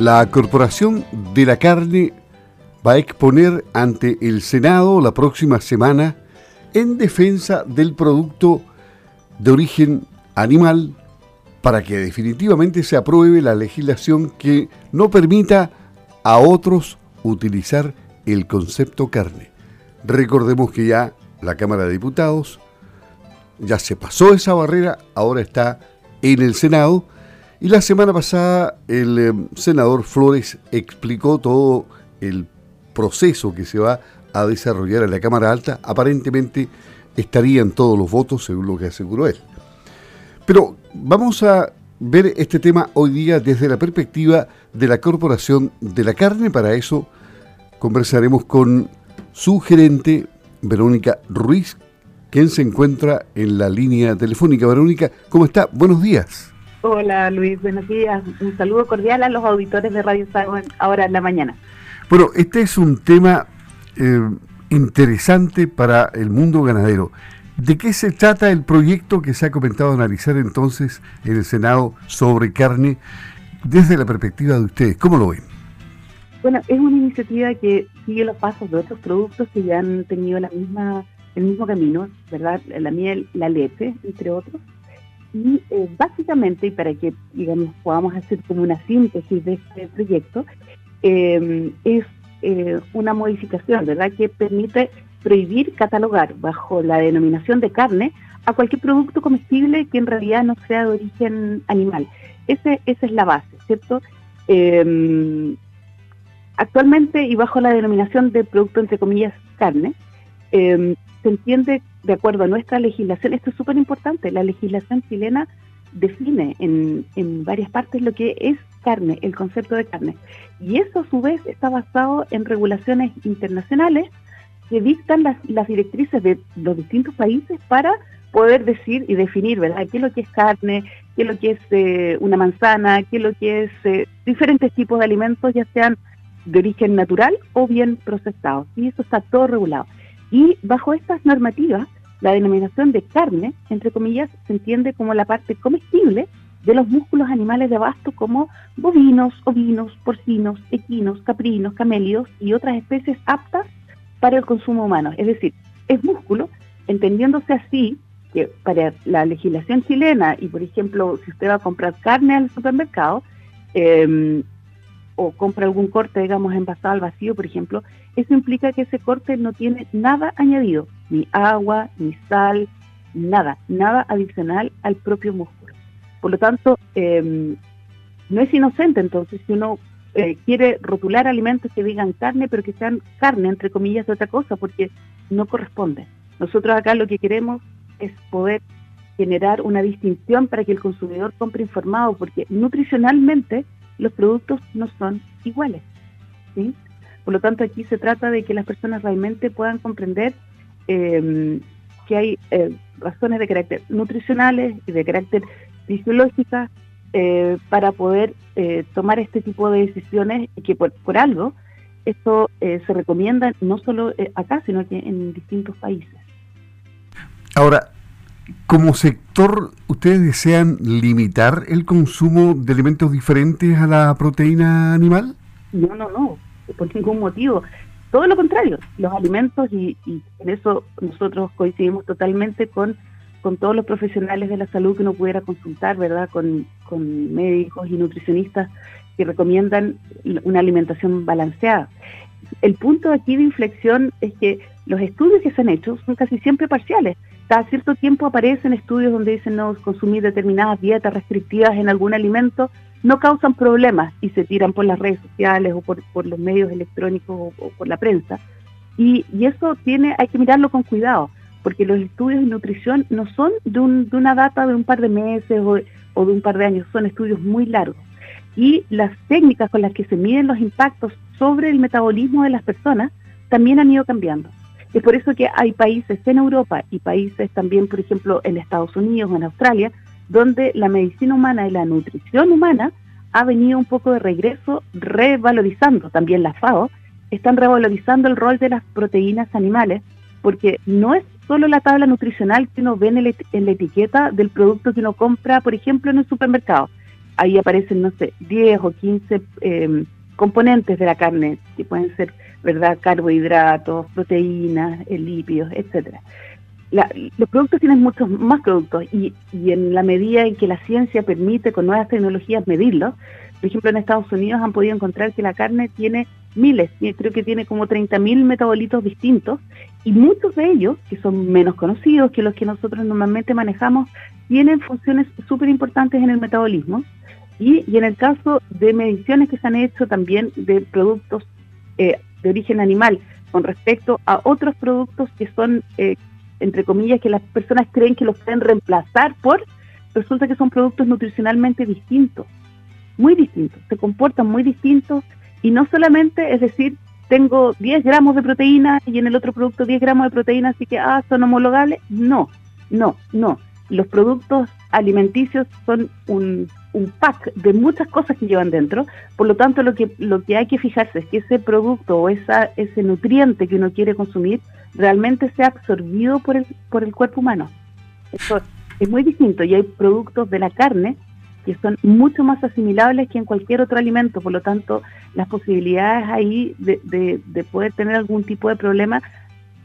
La Corporación de la Carne va a exponer ante el Senado la próxima semana en defensa del producto de origen animal para que definitivamente se apruebe la legislación que no permita a otros utilizar el concepto carne. Recordemos que ya la Cámara de Diputados ya se pasó esa barrera, ahora está en el Senado y la semana pasada el eh, senador Flores explicó todo el proceso que se va a desarrollar en la Cámara Alta. Aparentemente estarían todos los votos, según lo que aseguró él. Pero vamos a ver este tema hoy día desde la perspectiva de la Corporación de la Carne. Para eso conversaremos con su gerente, Verónica Ruiz, quien se encuentra en la línea telefónica. Verónica, ¿cómo está? Buenos días. Hola Luis, buenos días. Un saludo cordial a los auditores de Radio Sago ahora en la mañana. Bueno, este es un tema eh, interesante para el mundo ganadero. ¿De qué se trata el proyecto que se ha comentado analizar entonces en el Senado sobre carne desde la perspectiva de ustedes? ¿Cómo lo ven? Bueno, es una iniciativa que sigue los pasos de otros productos que ya han tenido la misma, el mismo camino, ¿verdad? La miel, la leche, entre otros. Y eh, básicamente, y para que digamos podamos hacer como una síntesis de este proyecto, eh, es eh, una modificación, ¿verdad?, que permite prohibir catalogar bajo la denominación de carne a cualquier producto comestible que en realidad no sea de origen animal. Esa es la base, ¿cierto? Eh, actualmente y bajo la denominación de producto entre comillas carne, eh, se entiende de acuerdo a nuestra legislación, esto es súper importante, la legislación chilena define en, en varias partes lo que es carne, el concepto de carne. Y eso a su vez está basado en regulaciones internacionales que dictan las, las directrices de los distintos países para poder decir y definir, ¿verdad?, qué es lo que es carne, qué es lo que es eh, una manzana, qué es lo que es eh, diferentes tipos de alimentos, ya sean de origen natural o bien procesados. Y eso está todo regulado. Y bajo estas normativas, la denominación de carne, entre comillas, se entiende como la parte comestible de los músculos animales de abasto como bovinos, ovinos, porcinos, equinos, caprinos, camélidos y otras especies aptas para el consumo humano. Es decir, es músculo, entendiéndose así que para la legislación chilena y, por ejemplo, si usted va a comprar carne al supermercado em, o compra algún corte, digamos, envasado al vacío, por ejemplo, eso implica que ese corte no tiene nada añadido, ni agua, ni sal, nada, nada adicional al propio músculo. Por lo tanto, em, no es inocente entonces si uno eh, quiere rotular alimentos que digan carne, pero que sean carne, entre comillas, de otra cosa, porque no corresponde. Nosotros acá lo que queremos es poder generar una distinción para que el consumidor compre informado, porque nutricionalmente los productos no son iguales. ¿sí? Por lo tanto, aquí se trata de que las personas realmente puedan comprender em, que hay eh, razones de carácter nutricionales y de carácter fisiológica eh, para poder eh, tomar este tipo de decisiones y que por, algo esto se recomienda no solo acá, sino que en distintos países. Ahora, como sector, ¿ustedes desean limitar el consumo de alimentos diferentes a la proteína animal? No, no, no, por ningún motivo. Todo lo contrario, los alimentos, y, y en eso nosotros coincidimos totalmente con con todos los profesionales de la salud que uno pudiera consultar, ¿verdad? Con, médicos y nutricionistas que recomiendan una alimentación balanceada. El punto aquí de inflexión es que los estudios que se han hecho son casi siempre parciales. Cada cierto tiempo aparecen estudios donde dicen no consumir determinadas dietas restrictivas en algún alimento no causan problemas y se tiran por las redes sociales o por, los medios electrónicos o, por la prensa. Y, eso tiene, hay que mirarlo con cuidado porque los estudios de nutrición no son de, una data de un par de meses o, de un par de años, son estudios muy largos. Y las técnicas con las que se miden los impactos sobre el metabolismo de las personas también han ido cambiando. Es por eso que hay países en Europa y países también, por ejemplo, en Estados Unidos o en Australia, donde la medicina humana y la nutrición humana ha venido un poco de regreso, revalorizando también la FAO, están revalorizando el rol de las proteínas animales, porque no es solo la tabla nutricional que uno ve en, la etiqueta del producto que uno compra, por ejemplo, en el supermercado, ahí aparecen, no sé, 10 o 15 em, componentes de la carne, que pueden ser, ¿verdad?, carbohidratos, proteínas, lípidos, etcétera. los productos tienen muchos más productos y, y, en la medida en que la ciencia permite con nuevas tecnologías medirlos, por ejemplo en Estados Unidos han podido encontrar que la carne tiene miles, creo que tiene como 30.000 metabolitos distintos y muchos de ellos, que son menos conocidos que los que nosotros normalmente manejamos, tienen funciones súper importantes en el metabolismo y, y, en el caso de mediciones que se han hecho también de productos eh, de origen animal con respecto a otros productos que son, eh, entre comillas, que las personas creen que los pueden reemplazar por, resulta que son productos nutricionalmente distintos, muy distintos, se comportan muy distintos y no solamente, es decir, tengo 10 gramos de proteína y en el otro producto 10 gramos de proteína, así que, ah, son homologables. No, no, no. Los productos alimenticios son un, un pack de muchas cosas que llevan dentro, por lo tanto lo que, lo que hay que fijarse es que ese producto o esa, ese nutriente que uno quiere consumir realmente sea absorbido por el, por el cuerpo humano. Eso es muy distinto y hay productos de la carne que son mucho más asimilables que en cualquier otro alimento, por lo tanto las posibilidades ahí de, de, poder tener algún tipo de problema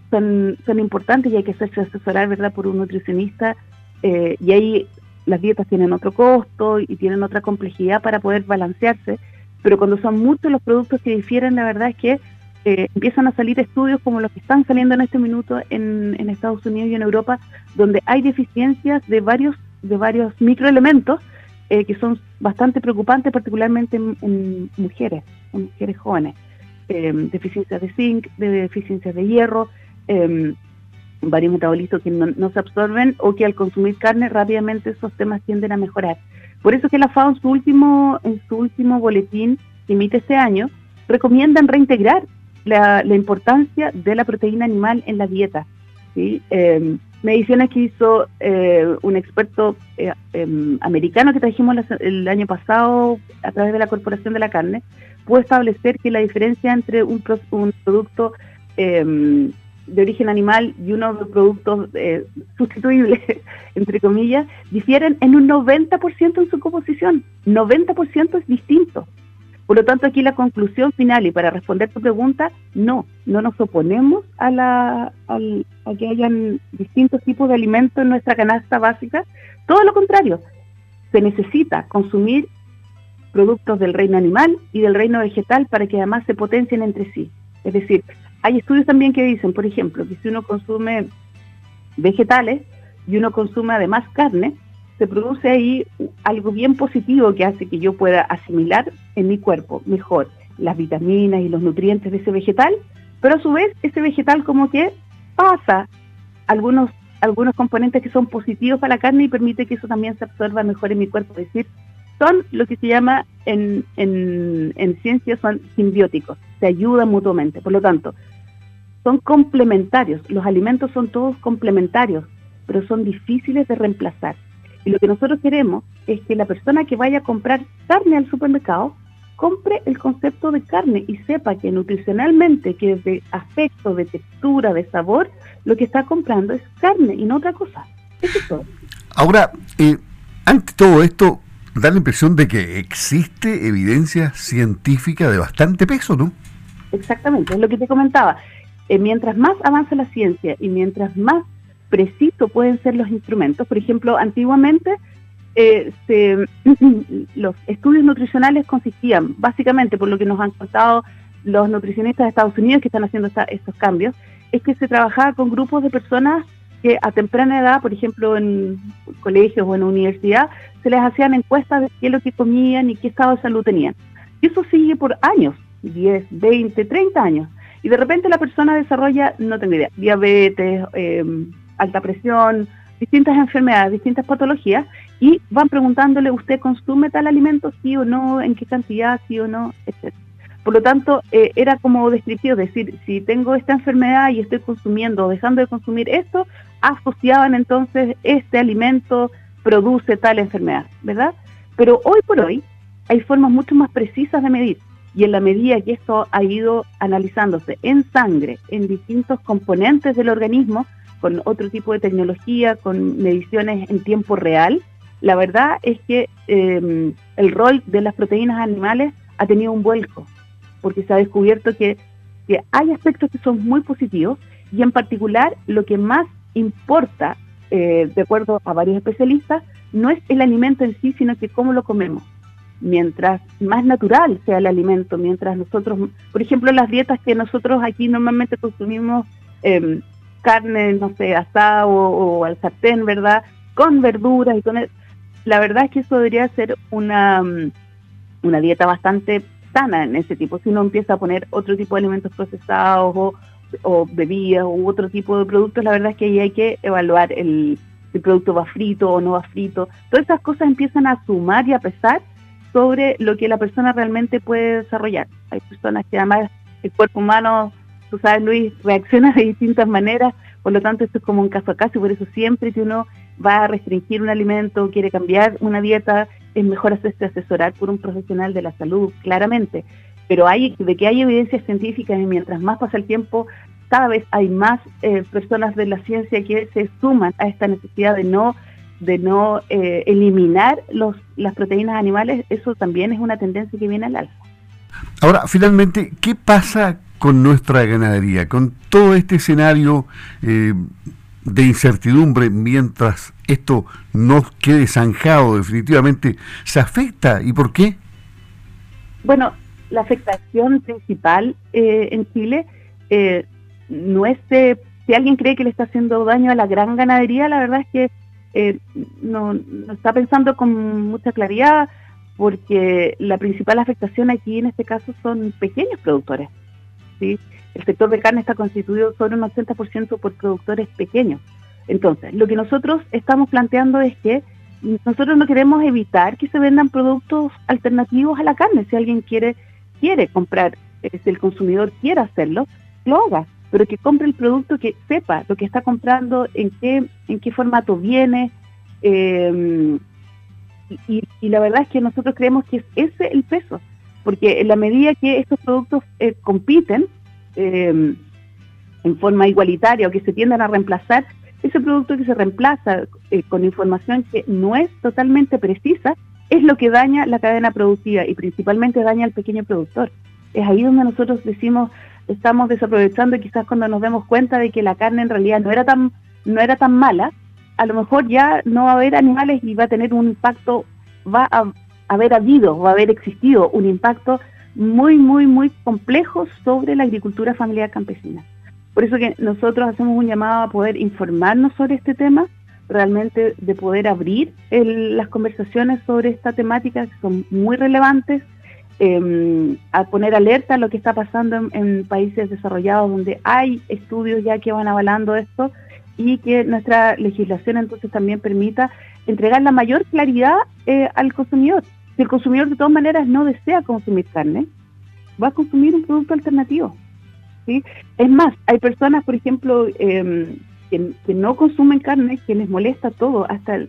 son, son importantes y hay que hacerse asesorar verdad por un nutricionista eh, y ahí las dietas tienen otro costo y tienen otra complejidad para poder balancearse, pero cuando son muchos los productos que difieren, la verdad es que eh, empiezan a salir estudios como los que están saliendo en este minuto en, Estados Unidos y en Europa, donde hay deficiencias de varios, de varios microelementos eh, que son bastante preocupantes, particularmente en, mujeres, mujeres jóvenes. Eh, deficiencias de zinc, de deficiencias de hierro, varios metabolitos que no, se absorben o que al consumir carne rápidamente esos temas tienden a mejorar. Por eso que la FAO en su último, en su último boletín que emite este año recomiendan reintegrar la, la importancia de la proteína animal en la dieta. ¿sí? mediciones que hizo eh, un experto eh, em, americano que trajimos el año pasado a través de la Corporación de la Carne, pudo establecer que la diferencia entre un, un producto em, de origen animal y uno de productos eh, sustituibles, entre comillas, difieren en un 90% en su composición. 90% es distinto. Por lo tanto, aquí la conclusión final, y para responder tu pregunta, no, no nos oponemos a, la, a que hayan distintos tipos de alimentos en nuestra canasta básica. Todo lo contrario, se necesita consumir productos del reino animal y del reino vegetal para que además se potencien entre sí. Es decir, hay estudios también que dicen, por ejemplo, que si uno consume vegetales y uno consume además carne, se produce ahí algo bien positivo que hace que yo pueda asimilar en mi cuerpo mejor las vitaminas y los nutrientes de ese vegetal, pero a su vez ese vegetal como que pasa algunos algunos componentes que son positivos para la carne y permite que eso también se absorba mejor en mi cuerpo. Es decir, son lo que se llama en, en, en ciencia son simbióticos, se ayudan mutuamente. Por lo tanto, son complementarios. Los alimentos son todos complementarios, pero son difíciles de reemplazar. Y lo que nosotros queremos es que la persona que vaya a comprar carne al supermercado compre el concepto de carne y sepa que nutricionalmente, que de aspecto, de textura, de sabor, lo que está comprando es carne y no otra cosa. Eso es todo. Ahora, eh, ante todo esto, da la impresión de que existe evidencia científica de bastante peso, ¿no? Exactamente, es lo que te comentaba. Eh, mientras más avanza la ciencia y mientras más preciso pueden ser los instrumentos. Por ejemplo, antiguamente eh, los estudios nutricionales consistían, básicamente por lo que nos han contado los nutricionistas de Estados Unidos que están haciendo estos cambios, es que se trabajaba con grupos de personas que a temprana edad, por ejemplo en colegios o en universidad, se les hacían encuestas de qué es lo que comían y qué estado de salud tenían. Y eso sigue por años, 10, 20, 30 años. Y de repente la persona desarrolla, no tengo idea, diabetes, eh, alta presión, distintas enfermedades, distintas patologías, y van preguntándole, ¿usted consume tal alimento, sí o no, en qué cantidad, sí o no, etcétera. Por lo tanto, eh, era como descriptivo, decir, si tengo esta enfermedad y estoy consumiendo o dejando de consumir esto, asociaban entonces este alimento produce tal enfermedad, ¿verdad? Pero hoy por hoy hay formas mucho más precisas de medir y en la medida que esto ha ido analizándose en sangre, en distintos componentes del organismo, con otro tipo de tecnología, con mediciones en tiempo real, la verdad es que em, el rol de las proteínas animales ha tenido un vuelco, porque se ha descubierto que, que hay aspectos que son muy positivos y en particular lo que más importa, eh, de acuerdo a varios especialistas, no es el alimento en sí, sino que cómo lo comemos. Mientras más natural sea el alimento, mientras nosotros, por ejemplo, las dietas que nosotros aquí normalmente consumimos, eh, carne, no sé, asada o, al sartén, ¿verdad? Con verduras y con... La verdad es que eso debería ser una, mm, una dieta bastante sana en ese tipo. Si uno empieza a poner otro tipo de alimentos procesados o, o bebidas u otro tipo de productos, la verdad es que ahí hay que evaluar el, el producto va frito o no va frito. Todas esas cosas empiezan a sumar y a pesar sobre lo que la persona realmente puede desarrollar. Hay personas que además el cuerpo humano, tú sabes Luis, reacciona de distintas maneras, por lo tanto esto es como un caso a caso y por eso siempre que uno va a restringir un alimento, quiere cambiar una dieta, es mejor hacerse asesorar por un profesional de la salud, claramente. Pero hay de que hay evidencias científicas y mientras más pasa el tiempo, cada vez hay más eh, personas de la ciencia que se suman a esta necesidad de no de no eh, eliminar los, las proteínas animales, eso también es una tendencia que viene al alza. Ahora, finalmente, ¿qué pasa con nuestra ganadería, con todo este escenario eh, de incertidumbre mientras esto no quede zanjado definitivamente? ¿Se afecta y por qué? Bueno, la afectación principal en Chile no es si alguien cree que le está haciendo daño a la gran ganadería, la verdad es que eh, no, está pensando con mucha claridad porque la principal afectación aquí en este caso son pequeños productores. ¿sí? El sector de carne está constituido sobre un 80% por productores pequeños. Entonces, lo que nosotros estamos planteando es que nosotros no queremos evitar que se vendan productos alternativos a la carne. Si alguien quiere quiere comprar, eh, si el consumidor quiere hacerlo, lo haga pero que compre el producto que sepa lo que está comprando, en qué, en qué formato viene. Em, y, la verdad es que nosotros creemos que es ese el peso, porque en la medida que estos productos eh, compiten em, en forma igualitaria o que se tiendan a reemplazar, ese producto que se reemplaza eh, con información que no es totalmente precisa, es lo que daña la cadena productiva y principalmente daña al pequeño productor. Es ahí donde nosotros decimos, estamos desaprovechando y quizás cuando nos demos cuenta de que la carne en realidad no era tan no era tan mala, a lo mejor ya no va a haber animales y va a tener un impacto, va a haber habido, va a haber existido un impacto muy, muy, muy complejo sobre la agricultura familiar campesina. Por eso que nosotros hacemos un llamado a poder informarnos sobre este tema, realmente de poder abrir las conversaciones sobre esta temática que son muy relevantes, eh, a poner alerta a lo que está pasando en, países desarrollados donde hay estudios ya que van avalando esto y que nuestra legislación entonces también permita entregar la mayor claridad eh, al consumidor. Si el consumidor de todas maneras no desea consumir carne, va a consumir un producto alternativo. ¿sí? Es más, hay personas, por ejemplo, em, que, que, no consumen carne, que les molesta todo, hasta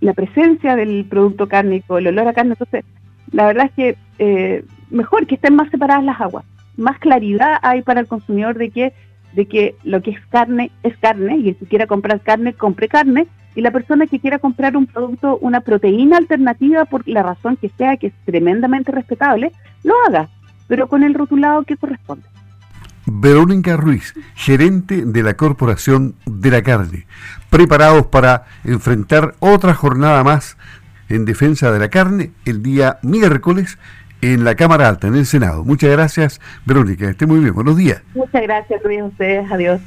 la presencia del producto cárnico, el olor a carne. Entonces, la verdad es que eh, mejor que estén más separadas las aguas. Más claridad hay para el consumidor de que, de que lo que es carne es carne y el que quiera comprar carne, compre carne. Y la persona que quiera comprar un producto, una proteína alternativa, por la razón que sea, que es tremendamente respetable, lo haga, pero con el rotulado que corresponde. Verónica Ruiz, gerente de la Corporación de la Carne, preparados para enfrentar otra jornada más en defensa de la carne el día miércoles en la Cámara Alta, en el Senado. Muchas gracias, Verónica. Esté muy bien. Buenos días. Muchas gracias, Luis, ustedes. Adiós.